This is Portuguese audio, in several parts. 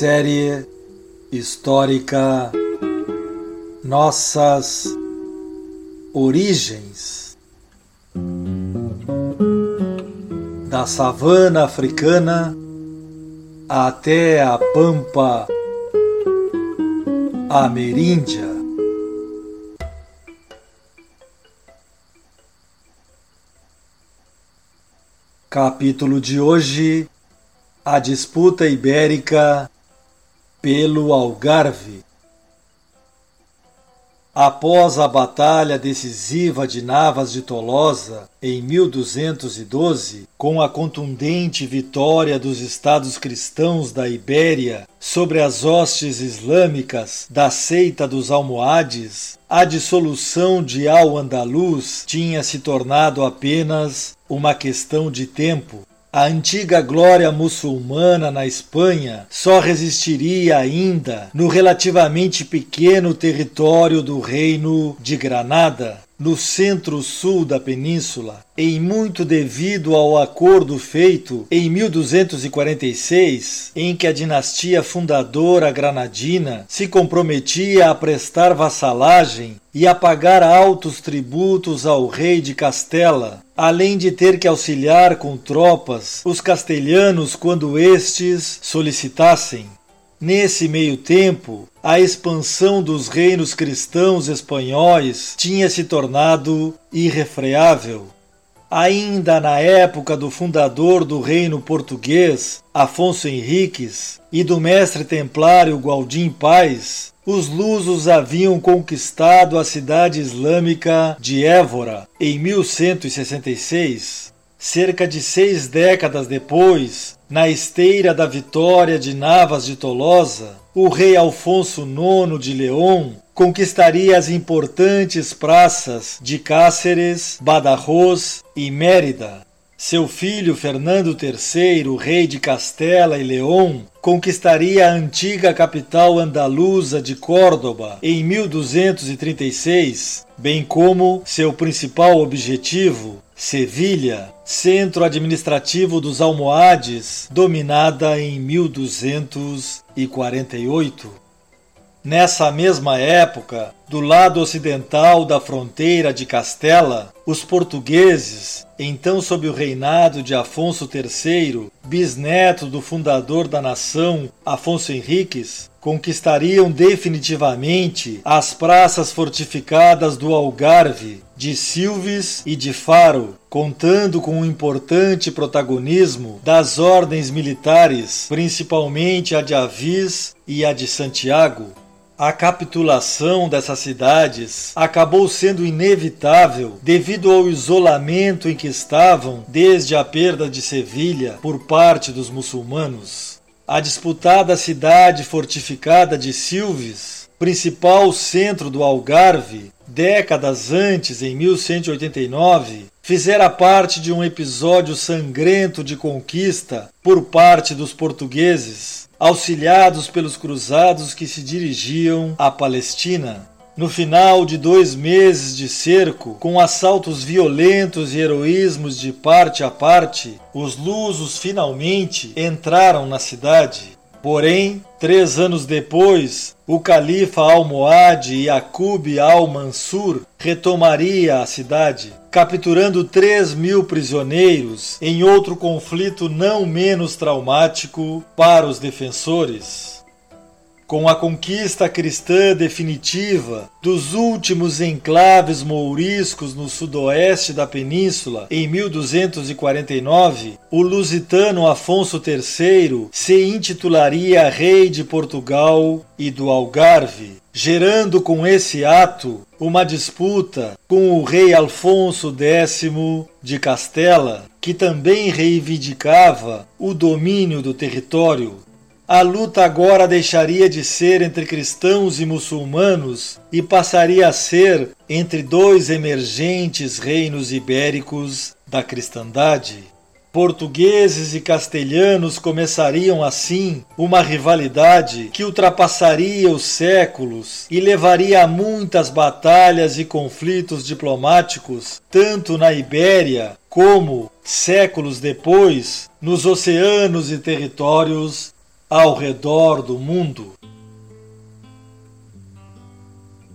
Série histórica Nossas Origens da savana africana até a pampa ameríndia. Capítulo de hoje: A disputa ibérica pelo Algarve. Após a batalha decisiva de Navas de Tolosa em 1212, com a contundente vitória dos estados cristãos da Ibéria sobre as hostes islâmicas da seita dos Almohades, a dissolução de Al-Andalus tinha se tornado apenas uma questão de tempo. A antiga glória muçulmana na Espanha só resistiria ainda no relativamente pequeno território do Reino de Granada, no centro-sul da península, em muito devido ao acordo feito em 1246, em que a dinastia fundadora granadina se comprometia a prestar vassalagem e a pagar altos tributos ao rei de Castela, além de ter que auxiliar com tropas os castelhanos quando estes solicitassem. Nesse meio tempo, a expansão dos reinos cristãos espanhóis tinha se tornado irrefreável. Ainda na época do fundador do reino português, Afonso Henriques, e do mestre templário Gualdim Paz, os lusos haviam conquistado a cidade islâmica de Évora em 1166. Cerca de seis décadas depois, na esteira da vitória de Navas de Tolosa, o rei Alfonso IX de León conquistaria as importantes praças de Cáceres, Badajoz e Mérida. Seu filho Fernando III, rei de Castela e León, conquistaria a antiga capital andaluza de Córdoba em 1236, bem como seu principal objetivo, Sevilha, centro administrativo dos Almohades, dominada em 1248. Nessa mesma época, do lado ocidental da fronteira de Castela, os portugueses, então sob o reinado de Afonso III, bisneto do fundador da nação, Afonso Henriques, conquistariam definitivamente as praças fortificadas do Algarve, de Silves e de Faro, contando com um importante protagonismo das ordens militares, principalmente a de Avis e a de Santiago. A capitulação dessas cidades acabou sendo inevitável devido ao isolamento em que estavam desde a perda de Sevilha por parte dos muçulmanos. A disputada cidade fortificada de Silves, principal centro do Algarve, décadas antes, em 1189, fizera parte de um episódio sangrento de conquista por parte dos portugueses auxiliados pelos cruzados que se dirigiam à Palestina. No final de dois meses de cerco, com assaltos violentos e heroísmos de parte a parte, os lusos finalmente entraram na cidade. Porém, três anos depois, o califa Almohade Yaqub al-Mansur retomaria a cidade, capturando 3 mil prisioneiros em outro conflito não menos traumático para os defensores. Com a conquista cristã definitiva dos últimos enclaves mouriscos no sudoeste da península em 1249, o lusitano Afonso III se intitularia Rei de Portugal e do Algarve, gerando com esse ato uma disputa com o rei Alfonso X de Castela, que também reivindicava o domínio do território a luta agora deixaria de ser entre cristãos e muçulmanos e passaria a ser entre dois emergentes reinos ibéricos da cristandade. Portugueses e castelhanos começariam assim uma rivalidade que ultrapassaria os séculos e levaria a muitas batalhas e conflitos diplomáticos, tanto na Ibéria como, séculos depois, nos oceanos e territórios ao redor do mundo.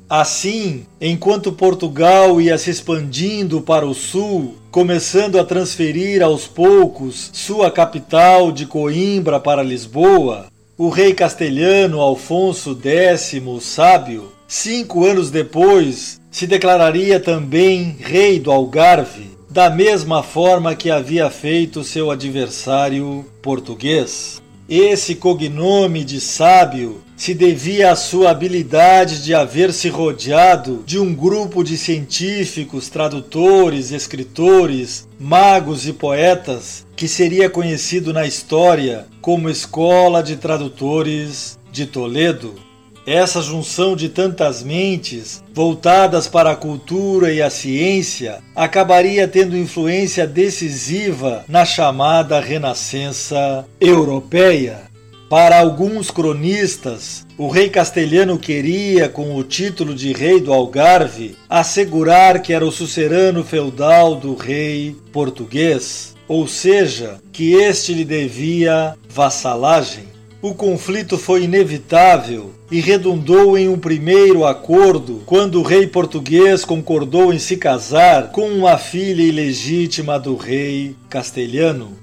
Assim, enquanto Portugal ia se expandindo para o sul, começando a transferir aos poucos sua capital de Coimbra para Lisboa, o rei castelhano Alfonso X o Sábio, cinco anos depois, se declararia também rei do Algarve, da mesma forma que havia feito seu adversário português. Esse cognome de sábio se devia à sua habilidade de haver se rodeado de um grupo de científicos, tradutores, escritores, magos e poetas que seria conhecido na história como Escola de Tradutores de Toledo. Essa junção de tantas mentes voltadas para a cultura e a ciência acabaria tendo influência decisiva na chamada Renascença Europeia. Para alguns cronistas, o rei castelhano queria, com o título de rei do Algarve, assegurar que era o sucerano feudal do rei português, ou seja, que este lhe devia vassalagem o conflito foi inevitável e redundou em um primeiro acordo quando o rei português concordou em se casar com uma filha ilegítima do rei castelhano.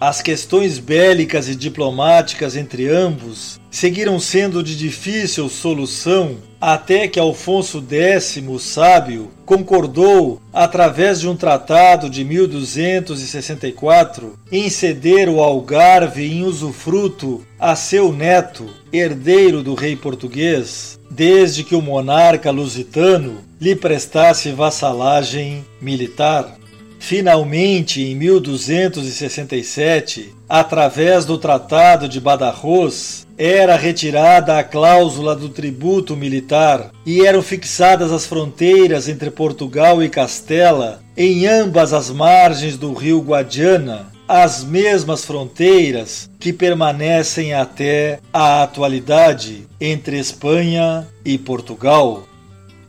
As questões bélicas e diplomáticas entre ambos seguiram sendo de difícil solução até que Alfonso X, sábio, concordou, através de um tratado de 1264, em ceder o Algarve em usufruto a seu neto, herdeiro do rei português, desde que o monarca lusitano lhe prestasse vassalagem militar. Finalmente, em 1267, através do Tratado de Badajoz, era retirada a cláusula do tributo militar e eram fixadas as fronteiras entre Portugal e Castela em ambas as margens do rio Guadiana, as mesmas fronteiras que permanecem até a atualidade entre Espanha e Portugal.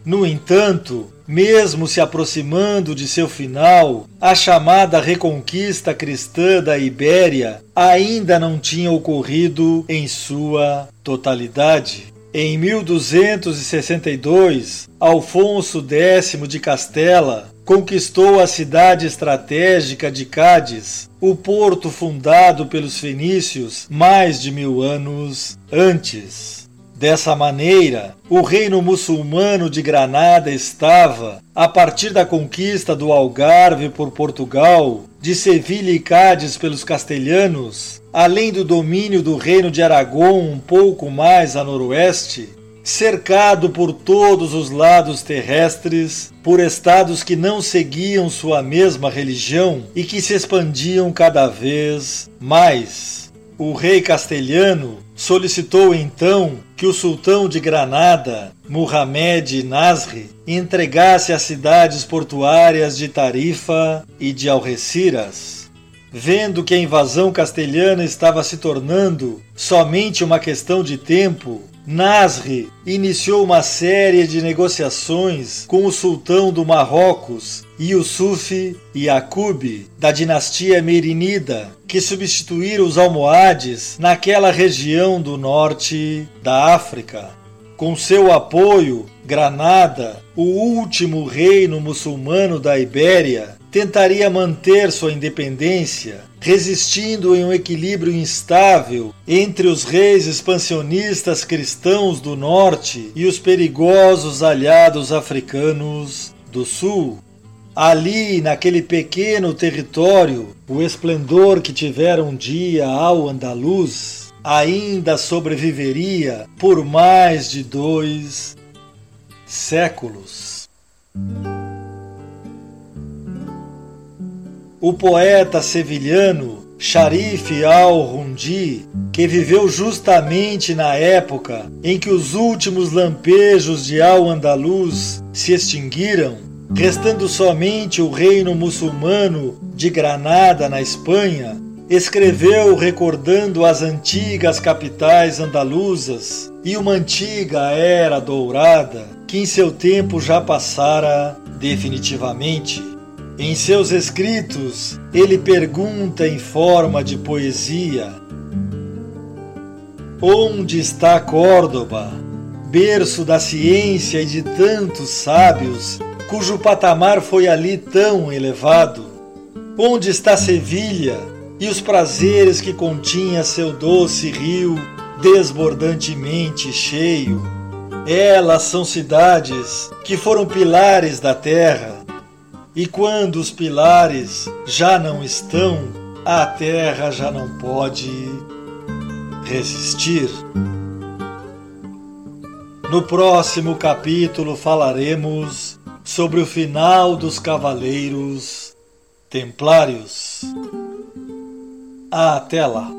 No entanto, mesmo se aproximando de seu final, a chamada reconquista cristã da Ibéria ainda não tinha ocorrido em sua totalidade. Em 1262, Alfonso X de Castela conquistou a cidade estratégica de Cádiz, o porto fundado pelos fenícios mais de mil anos antes. Dessa maneira, o reino muçulmano de Granada estava, a partir da conquista do Algarve por Portugal, de Sevilha e Cádiz pelos castelhanos, além do domínio do reino de Aragão um pouco mais a noroeste, cercado por todos os lados terrestres, por estados que não seguiam sua mesma religião e que se expandiam cada vez mais. O rei castelhano solicitou então que o sultão de Granada, Muhammad Nasri, entregasse as cidades portuárias de Tarifa e de Algeciras. Vendo que a invasão castelhana estava se tornando somente uma questão de tempo, Nasri iniciou uma série de negociações com o sultão do Marrocos, Yusuf Yaqub, da dinastia Merinida, que substituíram os almohades naquela região do norte da África. Com seu apoio, Granada, o último reino muçulmano da Ibéria, tentaria manter sua independência, resistindo em um equilíbrio instável entre os reis expansionistas cristãos do norte e os perigosos aliados africanos do sul. Ali, naquele pequeno território, o esplendor que tivera um dia ao andaluz ainda sobreviveria por mais de dois séculos. O poeta sevilhano Sharif al-Rundi, que viveu justamente na época em que os últimos lampejos de Al-Andalus se extinguiram, restando somente o reino muçulmano de Granada na Espanha, escreveu recordando as antigas capitais andaluzas e uma antiga era dourada que em seu tempo já passara definitivamente. Em seus escritos, ele pergunta em forma de poesia: Onde está Córdoba, berço da ciência e de tantos sábios, cujo patamar foi ali tão elevado? Onde está Sevilha e os prazeres que continha seu doce rio desbordantemente cheio? Elas são cidades que foram pilares da terra e quando os pilares já não estão, a terra já não pode resistir. No próximo capítulo falaremos sobre o final dos Cavaleiros Templários. Até lá!